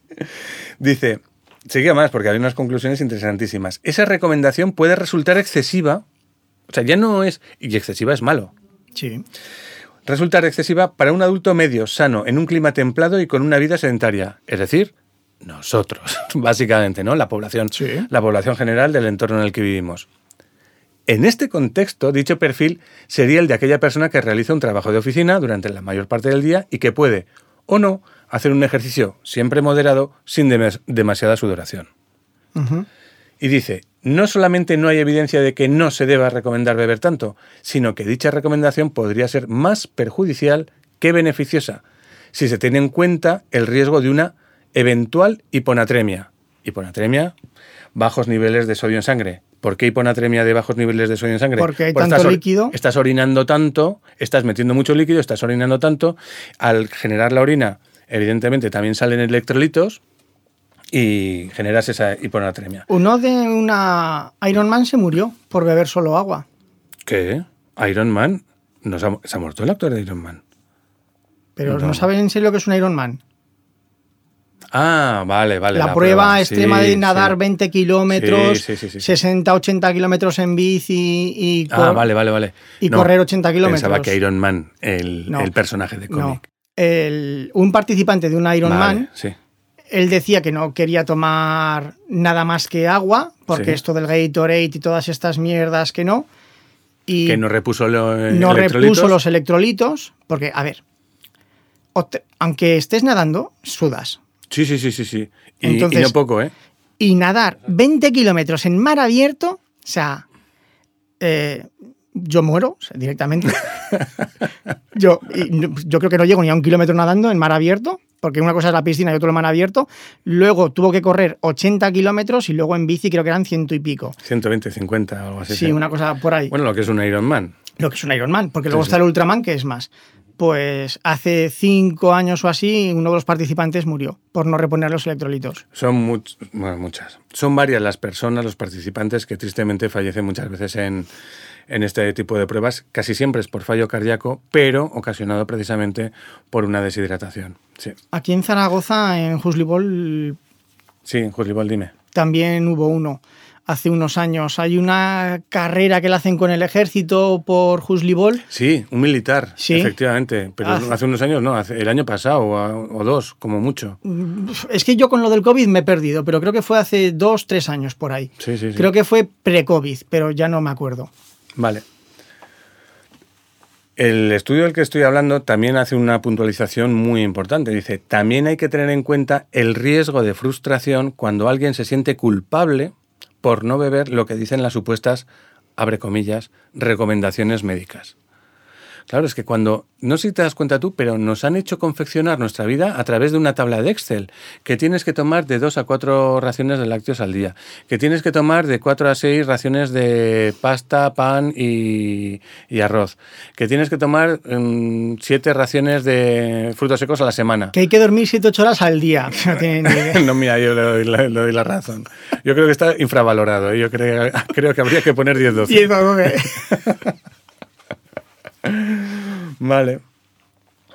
Dice, seguía más porque hay unas conclusiones interesantísimas. Esa recomendación puede resultar excesiva, o sea, ya no es, y excesiva es malo, Sí. resultar excesiva para un adulto medio, sano, en un clima templado y con una vida sedentaria. Es decir, nosotros, básicamente, ¿no? La población, Sí. la población general del entorno en el que vivimos. En este contexto, dicho perfil sería el de aquella persona que realiza un trabajo de oficina durante la mayor parte del día y que puede, o no, hacer un ejercicio siempre moderado sin demas- demasiada sudoración. Y dice, no solamente no hay evidencia de que no se deba recomendar beber tanto, sino que dicha recomendación podría ser más perjudicial que beneficiosa, si se tiene en cuenta el riesgo de una eventual hiponatremia. Hiponatremia, bajos niveles de sodio en sangre. ¿Por qué hiponatremia de bajos niveles de sodio en sangre? Porque hay tanto estás líquido. Estás orinando tanto, estás metiendo mucho líquido, estás orinando tanto. Al generar la orina, evidentemente también salen electrolitos y generas esa hiponatremia. Uno de una Iron Man se murió por beber solo agua. ¿Qué? ¿Iron Man? ¿No se, ha, se ha muerto el actor de Iron Man? Pero No. no, saben en serio lo que es un Iron Man. Ah, vale, vale. la, prueba, extrema sí, de nadar sí. 20 kilómetros, Sí, sí, sí, sí. 60, 80 kilómetros en bici y, Ah, vale, vale, vale. y correr 80 kilómetros. Pensaba que Iron Man, el, No. el personaje de cómic. El- un participante de un Iron Vale, Man, Sí. Él decía que no quería tomar nada más que agua, porque Sí. esto del Gatorade y todas estas mierdas que no. Y Que no repuso no repuso los electrolitos, porque, a ver, aunque estés nadando, sudas. Sí, sí, sí, sí, sí. Y, Entonces- y no poco, ¿eh? Y nadar 20 kilómetros en mar abierto, o sea, eh, yo muero o sea, directamente. yo, y yo creo que no llego ni a un kilómetro nadando en mar abierto, porque una cosa es la piscina y otro el mar abierto. Luego tuvo que correr 80 kilómetros y luego en bici creo que eran ciento y pico. 120, 50 o algo así. Sí, una cosa por ahí. Bueno, lo que es un Iron Man. Lo que es un Ironman, porque luego Sí, está el Ultraman, que es más. Pues hace cinco años o así, uno de los participantes murió por no reponer los electrolitos. Son much- bueno, muchas. Son varias las personas, los participantes que tristemente fallecen muchas veces en, en este tipo de pruebas. Casi siempre es por fallo cardíaco, pero ocasionado precisamente por una deshidratación. Sí, Aquí en Zaragoza, en Huslibol, sí, Julibol, dime. también hubo uno hace unos años. Hay una carrera que la hacen con el ejército por Huslibol. Sí, un militar, Sí. efectivamente. Pero Hace- hace unos años, no, hace- el año pasado o, o dos, como mucho. Es que yo con lo del COVID me he perdido, pero creo que fue hace dos, tres años por ahí. Sí, sí, sí. Creo que fue pre-COVID, pero ya no me acuerdo. Vale. El estudio del que estoy hablando también hace una puntualización muy importante. Dice, también hay que tener en cuenta el riesgo de frustración cuando alguien se siente culpable por no beber lo que dicen las supuestas, abre comillas, recomendaciones médicas. Claro, es que cuando, no sé si te das cuenta tú, pero nos han hecho confeccionar nuestra vida a través de una tabla de Excel, que tienes que tomar de dos a cuatro raciones de lácteos al día, que tienes que tomar de cuatro a seis raciones de pasta, pan y, y arroz, que tienes que tomar mm, siete raciones de frutos secos a la semana. Que hay que dormir siete ocho horas al día. No no, mira, yo le doy, la, le doy la razón. Yo creo que está infravalorado. ¿eh? Yo creo, creo que habría que poner 10-12. Y eso, ¿eh? Vale.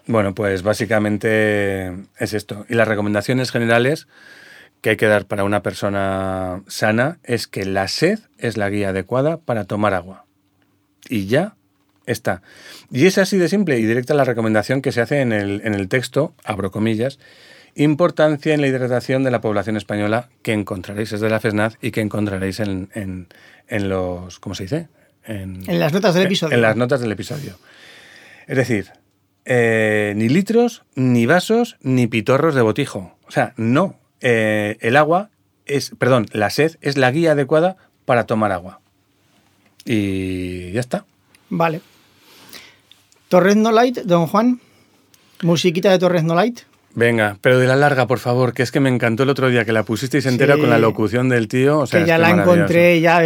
Bueno, pues básicamente es esto. Y las recomendaciones generales que hay que dar para una persona sana es que la sed es la guía adecuada para tomar agua. Y ya está. Y es así de simple y directa la recomendación que se hace en el, en el texto, abro comillas, importancia en la hidratación de la población española que encontraréis, es de la FESNAZ y que encontraréis en, en, en los, ¿cómo se dice? En, en las notas del episodio. En las notas del episodio. Es decir, eh, ni litros, ni vasos, ni pitorros de botijo. O sea, no. Eh, el agua es, perdón, la sed es la guía adecuada para tomar agua. Y ya está. Vale. Torres No Light, don Juan. Musiquita de Torres No Light. Venga, pero de la larga, por favor, que es que me encantó el otro día que la pusisteis entera Sí. con la locución del tío. O sea, que ya la encontré, ya.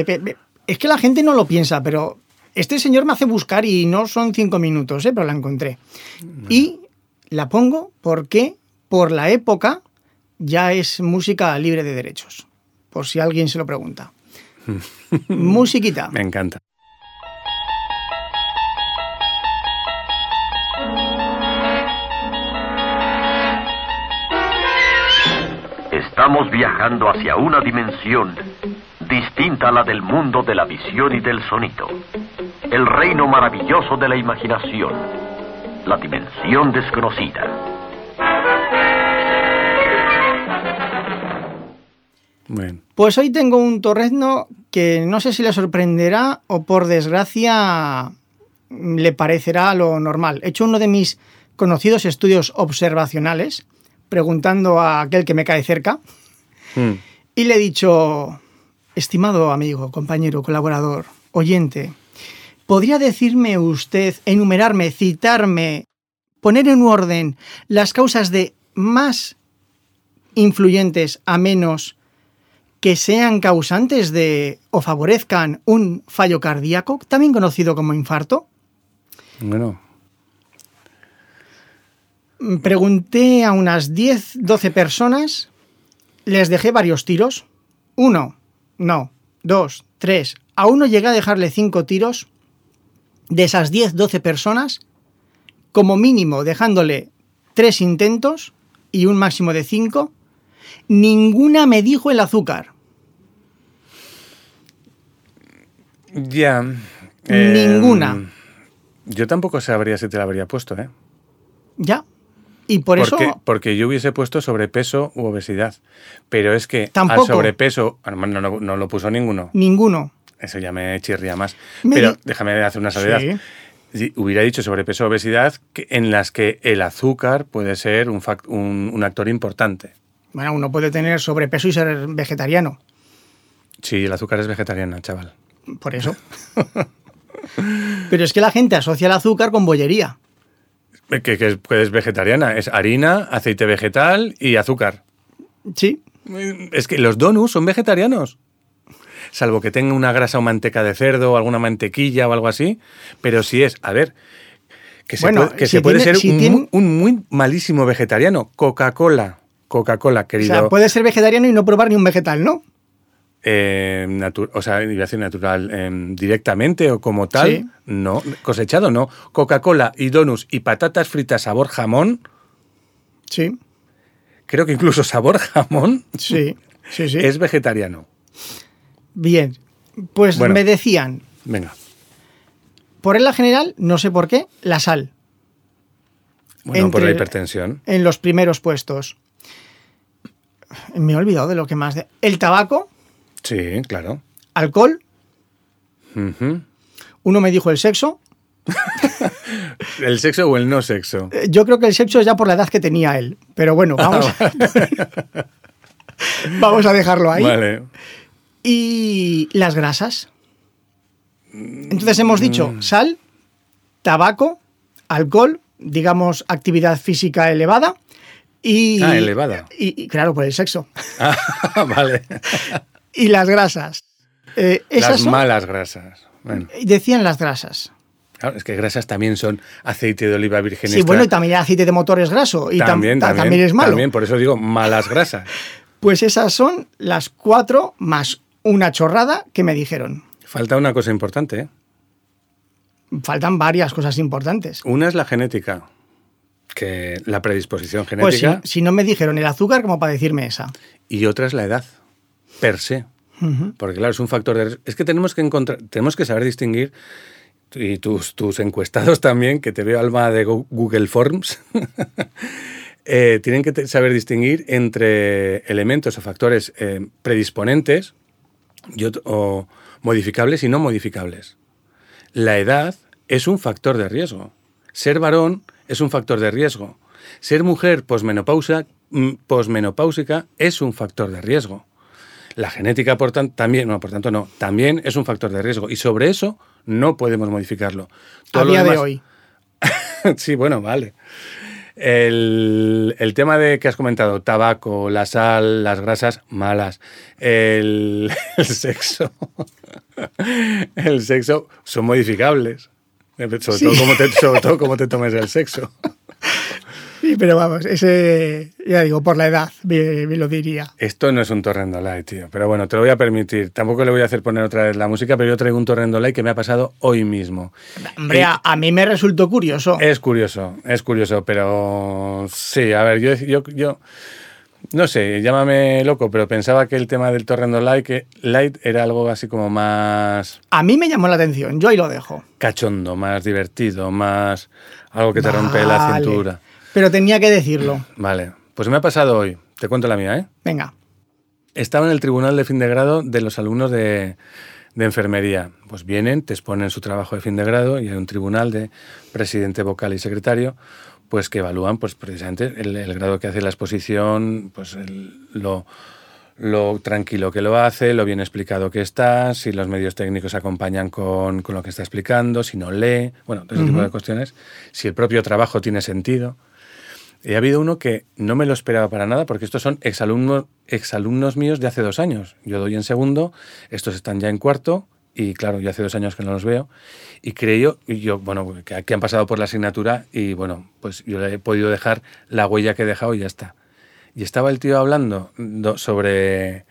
Es que la gente no lo piensa, pero este señor me hace buscar y no son cinco minutos, ¿eh? pero la encontré. Y la pongo porque por la época ya es música libre de derechos, por si alguien se lo pregunta. Musiquita. Me encanta. Estamos viajando hacia una dimensión distinta a la del mundo de la visión y del sonido. El reino maravilloso de la imaginación. La dimensión desconocida. Bueno, Pues hoy tengo un torrezno que no sé si le sorprenderá o por desgracia le parecerá lo normal. He hecho uno de mis conocidos estudios observacionales, preguntando a aquel que me cae cerca, mm, y le he dicho, estimado amigo, compañero, colaborador, oyente, ¿podría decirme usted, enumerarme, citarme, poner en orden las causas de más influyentes a menos que sean causantes de o favorezcan un fallo cardíaco, también conocido como infarto? bueno, Pregunté a unas 10, 12 personas, les dejé varios tiros. Uno, no, dos, tres. A uno llegué a dejarle cinco tiros. De esas 10, 12 personas, como mínimo dejándole tres intentos y un máximo de cinco, ninguna me dijo el azúcar. ya. Ninguna. Em, Yo tampoco sabría si te la habría puesto, ¿eh? Ya. Y por eso. porque, porque yo hubiese puesto sobrepeso u obesidad. Pero es que Tampoco. al sobrepeso, ah, no, no- no lo puso ninguno. Ninguno. Eso ya me chirría más. Me Pero déjame hacer una salvedad. Sí. Si hubiera dicho sobrepeso o obesidad, en las que el azúcar puede ser un, fac- un, un actor importante. Bueno, uno puede tener sobrepeso y ser vegetariano. Sí, el azúcar es vegetariana, chaval. Por eso. Pero es que la gente asocia el azúcar con bollería. Que, que es, que es vegetariana. Es harina, aceite vegetal y azúcar. Sí. Es que los donuts son vegetarianos. Salvo que tenga una grasa o manteca de cerdo o alguna mantequilla o algo así. Pero si es, a ver, que se Bueno, puede, que si se puede tiene- ser si un, tiene- un muy malísimo vegetariano. Coca-Cola. Coca-Cola, O querido. sea, puede ser vegetariano y no probar ni un vegetal, ¿no? Eh, natu- o sea, iba a decir natural, em, directamente o como tal, Sí. no, cosechado no. Coca-Cola y donuts y patatas fritas sabor jamón, Sí. creo que incluso sabor jamón Sí. Sí, sí. es vegetariano. Bien. Pues Bueno. me decían, Venga. por regla general, no sé por qué, la sal Bueno, por la hipertensión. en los primeros puestos. Me he olvidado de lo que más. de- El tabaco, Sí, claro. alcohol, uno me dijo el sexo. ¿El sexo o el no sexo? Eh, Yo creo que el sexo es ya por la edad que tenía él. Pero bueno, vamos, vamos a dejarlo ahí. Vale. y las grasas. Entonces hemos dicho Mm. sal, tabaco, alcohol, digamos actividad física elevada y... Ah, elevada. Y, y, claro, por el sexo. Ah, vale. Y las grasas. Eh, esas Las son- malas grasas. Bueno, Decían las grasas. claro, es que grasas también son aceite de oliva virgen Sí, extra. bueno, y también el aceite de motor es graso y tam- también, ta- también, también es malo. También, por eso digo malas grasas. Pues esas son las cuatro más una chorrada que me dijeron. Falta una cosa importante. ¿eh? Faltan varias cosas importantes. Una es la genética, que la predisposición Pues si, genética, si no me dijeron el azúcar, como para decirme esa. y otra es la edad, per se. Porque claro, es un factor de... Es que tenemos que encontrar, tenemos que saber distinguir, y tus, tus encuestados también, que te veo alma de Google Forms, eh, tienen que saber distinguir entre elementos o factores eh, predisponentes o modificables y no modificables. La edad es un factor de riesgo. Ser varón es un factor de riesgo. Ser mujer posmenopausa, mm, posmenopáusica es un factor de riesgo. La genética, por tanto, también, no, por tanto, no, también es un factor de riesgo. Y sobre eso no podemos modificarlo. A Todo día de hoy. sí, bueno, vale. El, el tema de que has comentado, tabaco, la sal, las grasas, malas. El, el sexo. El sexo son modificables. Sobre, Sí. todo cómo te, sobre todo cómo te tomes el sexo. Sí, pero vamos, ese, ya digo, por la edad, me, me lo diría. Esto no es un Torrendo Light, tío. Pero bueno, te lo voy a permitir. Tampoco le voy a hacer poner otra vez la música, pero yo traigo un Torrendo Light que me ha pasado hoy mismo. Hombre, Y- a, mí me resultó curioso. Es curioso, es curioso, pero sí, a ver, yo, yo, yo no sé, llámame loco, pero pensaba que el tema del Torrendo Light, que Light era algo así como más A mí me llamó la atención, yo ahí lo dejo. cachondo, más divertido, más algo que te rompe la cintura. Pero tenía que decirlo. Vale, pues me ha pasado hoy, te cuento la mía, ¿eh? Venga. Estaba en el tribunal de fin de grado de los alumnos de, de enfermería. Pues vienen, te exponen su trabajo de fin de grado y hay un tribunal de presidente, vocal y secretario, pues que evalúan pues precisamente el, el grado que hace la exposición, pues el- lo, lo tranquilo que lo hace, lo bien explicado que está, si los medios técnicos acompañan con, con lo que está explicando, si no lee, bueno, todo ese tipo de cuestiones, si el propio trabajo tiene sentido. Y ha habido uno que no me lo esperaba para nada, porque estos son exalumnos, exalumnos míos de hace dos años. Yo doy en segundo, estos están ya en cuarto, y claro, yo hace dos años que no los veo. Y creo, y yo, bueno, que, que han pasado por la asignatura, y bueno, pues yo le he podido dejar la huella que he dejado y ya está. Y estaba el tío hablando do- sobre,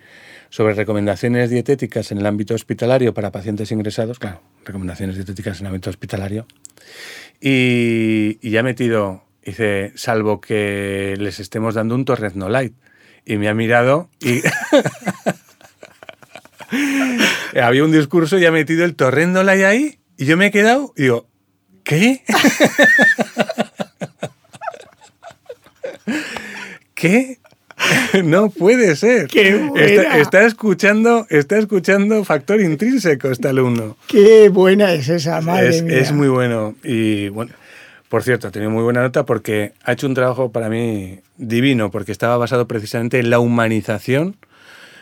sobre recomendaciones dietéticas en el ámbito hospitalario para pacientes ingresados, claro, recomendaciones dietéticas en el ámbito hospitalario. Y, y ha metido, dice, salvo que les estemos dando un Torrezno Light. Y me ha mirado y... Había un discurso y ha metido el Torrendo Light ahí y yo me he quedado y digo, ¿qué? ¿Qué? No puede ser. ¡Qué buena! Está, está escuchando, está escuchando factor intrínseco este alumno. Qué buena es esa, madre Es, mía. es muy bueno. Y bueno, por cierto, ha tenido muy buena nota porque ha hecho un trabajo para mí divino, porque estaba basado precisamente en la humanización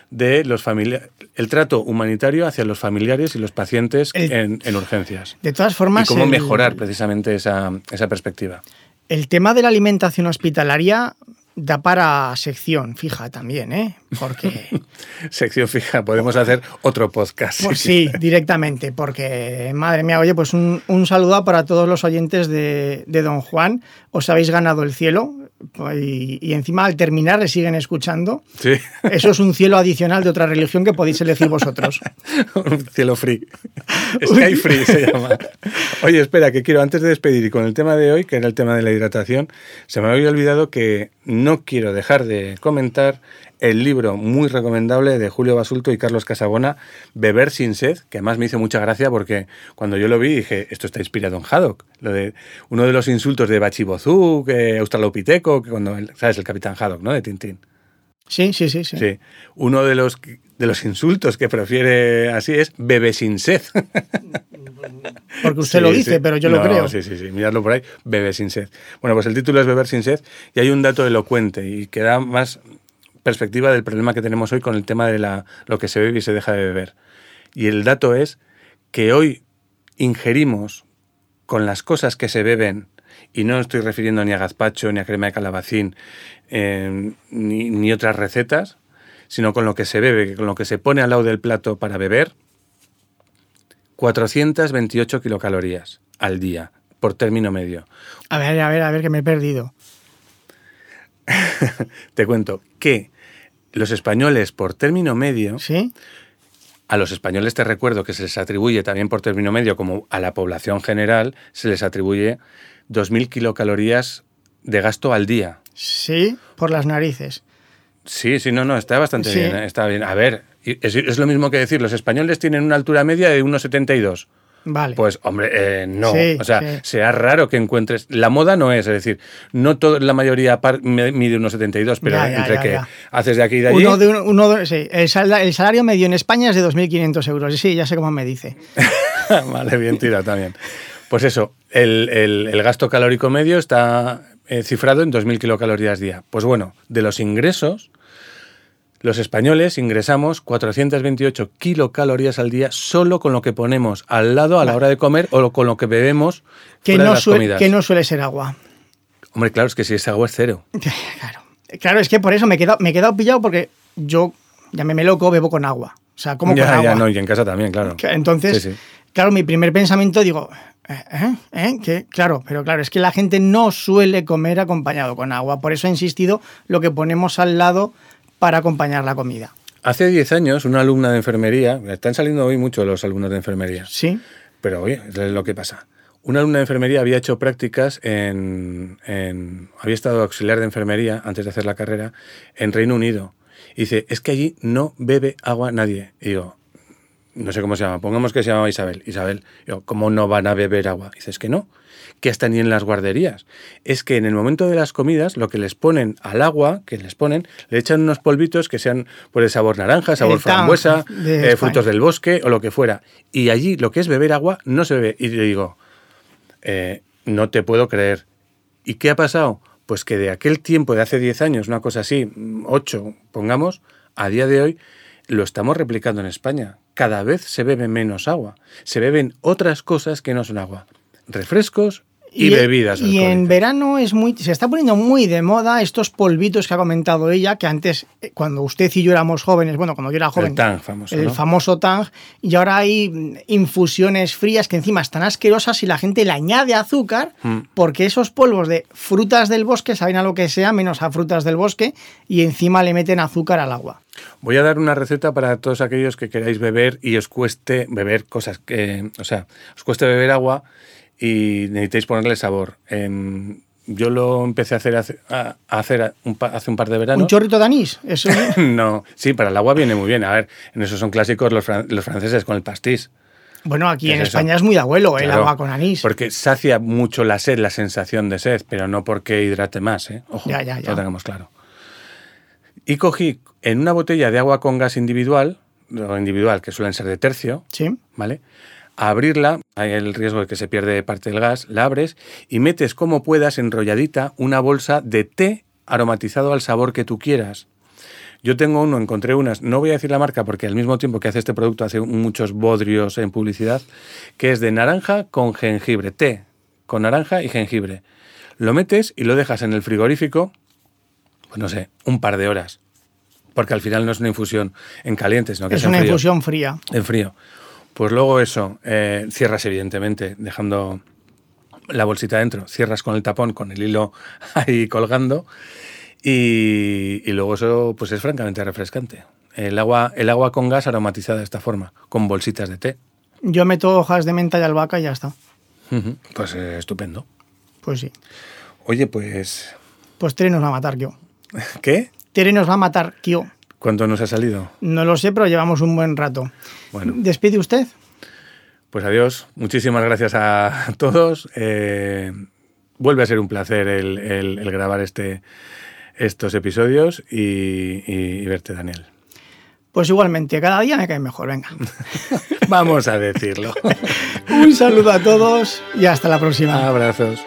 de los familiares, el trato humanitario hacia los familiares y los pacientes El- en, en urgencias. De todas formas, Y cómo el- mejorar precisamente esa, esa perspectiva. El tema de la alimentación hospitalaria da para sección fija también, ¿eh? Porque, Sección fija, podemos hacer otro podcast. pues sí, directamente, porque, madre mía, oye, pues un, un saludo para todos los oyentes de, de Don Juan. Os habéis ganado el cielo y, y encima al terminar le siguen escuchando. Sí. Eso es un cielo adicional de otra religión que podéis elegir vosotros. Un cielo free. Sky free se llama. Oye, espera, que quiero, antes de despedir y con el tema de hoy, que era el tema de la hidratación, se me había olvidado que no quiero dejar de comentar el libro muy recomendable de Julio Basulto y Carlos Casabona, Beber sin sed, que además me hizo mucha gracia porque cuando yo lo vi dije, esto está inspirado en Haddock. Lo de uno de los insultos de Bachibozú, que Australopiteco, que cuando, ¿sabes? El capitán Haddock, ¿no? De Tintín. Sí, sí, sí, sí. Sí. Uno de los, de los insultos que prefiere así es bebe sin sed. Porque usted Sí, lo dice, sí. pero yo lo creo. Sí, sí, sí. Miradlo por ahí. Bebe sin sed. Bueno, pues el título es Beber sin sed y hay un dato elocuente y que da más perspectiva del problema que tenemos hoy con el tema de la, lo que se bebe y se deja de beber. Y el dato es que hoy ingerimos con las cosas que se beben, y no estoy refiriendo ni a gazpacho, ni a crema de calabacín, eh, ni, ni otras recetas, sino con lo que se bebe, con lo que se pone al lado del plato para beber, 428 kilocalorías al día, por término medio. A ver, a ver, a ver, que me he perdido. Te cuento que los españoles por término medio, ¿Sí? a los españoles te recuerdo que se les atribuye también por término medio, como a la población general, se les atribuye 2.000 kilocalorías de gasto al día. Sí, por las narices. Sí, sí, no, no, está bastante Sí. bien, eh, está bien. A ver, es lo mismo que decir, los españoles tienen una altura media de 1,72. Vale. Pues, hombre, eh, no. Sí, o sea, sí. sea raro que encuentres. La moda no es, es decir, no todo, la mayoría par- mide 1,72, pero Ya, ya, entre ya, que haces de aquí y de allí. Uno de uno, uno de- sí, el, sal- el salario medio en España es de 2.500 euros. Sí, ya sé cómo me dice. vale, bien tirado también. Pues eso, el, el- el gasto calórico medio está eh, cifrado en 2.000 kilocalorías día. Pues bueno, de los ingresos, los españoles ingresamos 428 kilocalorías al día solo con lo que ponemos al lado a la hora de comer o con lo que bebemos Que fuera de no, las suele, comidas. que no suele ser agua. Hombre, claro, es que si es agua es cero. Claro. Claro, es que por eso me he quedado, me he quedado pillado porque yo, llámeme loco, bebo con agua. O sea, como ya, con agua. ya, no, y en casa también, claro. Entonces, Sí, sí. claro, mi primer pensamiento digo, ¿eh? ¿eh? ¿eh? que Claro, pero claro, es que la gente no suele comer acompañado con agua. Por eso he insistido lo que ponemos al lado para acompañar la comida. Hace 10 años, una alumna de enfermería, están saliendo hoy mucho los alumnos de enfermería, Sí, pero oye, es lo que pasa. Una alumna de enfermería había hecho prácticas en, en- había estado auxiliar de enfermería antes de hacer la carrera en Reino Unido. Y dice, es que allí no bebe agua nadie. Y digo, no sé cómo se llama, pongamos que se llama Isabel. Isabel, digo, ¿cómo no van a beber agua? Y dice, es que no, que hasta ni en las guarderías. Es que en el momento de las comidas, lo que les ponen al agua, que les ponen, le echan unos polvitos que sean por el sabor naranja, sabor frambuesa, de eh, frutos del bosque o lo que fuera. Y allí lo que es beber agua no se bebe. Y le digo, eh, no te puedo creer. ¿Y qué ha pasado? Pues que de aquel tiempo, de hace 10 años, una cosa así, 8, pongamos, a día de hoy lo estamos replicando en España. Cada vez se bebe menos agua. Se beben otras cosas que no son agua. Refrescos y, bebidas Y en verano es muy, se está poniendo muy de moda estos polvitos que ha comentado ella, que antes, eh, cuando usted y yo éramos jóvenes, bueno, cuando yo era joven, El Tang famoso, el ¿no? famoso Tang, y ahora hay infusiones frías que encima están asquerosas y la gente le añade azúcar, Mm. porque esos polvos de frutas del bosque saben a lo que sea, menos a frutas del bosque, y encima le meten azúcar al agua. Voy a dar una receta para todos aquellos que queráis beber y os cueste beber cosas que, o sea, os cueste beber agua y necesitéis ponerle sabor. Em, yo lo empecé a hacer, hace, a hacer un hace un par de veranos. Un chorrito de anís, eso es- no, sí, para el agua viene muy bien. A ver, en eso son clásicos los, fran- los franceses con el pastis. Bueno, aquí ¿Qué en es eso? España es muy de abuelo el Claro, agua con anís. Porque sacia mucho la sed, la sensación de sed, pero no porque hidrate más, ¿eh? Ojo, Ya, ya, ya. lo tengamos claro. Y cogí en una botella de agua con gas individual, individual, que suelen ser de tercio, Sí. ¿vale? Abrirla, hay el riesgo de que se pierde parte del gas, la abres y metes como puedas enrolladita una bolsa de té aromatizado al sabor que tú quieras. Yo tengo uno, encontré unas, no voy a decir la marca porque al mismo tiempo que hace este producto hace muchos bodrios en publicidad, que es de naranja con jengibre, té con naranja y jengibre. Lo metes y lo dejas en el frigorífico, pues no sé, un par de horas. Porque al final no es una infusión en caliente, sino que es, una frío. infusión fría. En frío. Pues luego eso, eh, cierras evidentemente, dejando la bolsita dentro, cierras con el tapón, con el hilo ahí colgando y, y luego eso pues es francamente refrescante. El agua, el agua con gas aromatizada de esta forma, con bolsitas de té. Yo meto hojas de menta y albahaca y ya está. Pues eh, estupendo. Pues sí. Oye, pues... Pues Tere nos va a matar, Kio. ¿Qué? Tere nos va a matar, Kio. ¿Cuánto nos ha salido? No lo sé, pero llevamos un buen rato. Bueno. ¿Despide usted? Pues adiós, muchísimas gracias a todos. Eh, vuelve a ser un placer el, el- el grabar este, estos episodios y, y- y verte, Daniel. Pues igualmente, cada día me cae mejor, venga. Vamos a decirlo. un saludo a todos y hasta la próxima. Abrazos.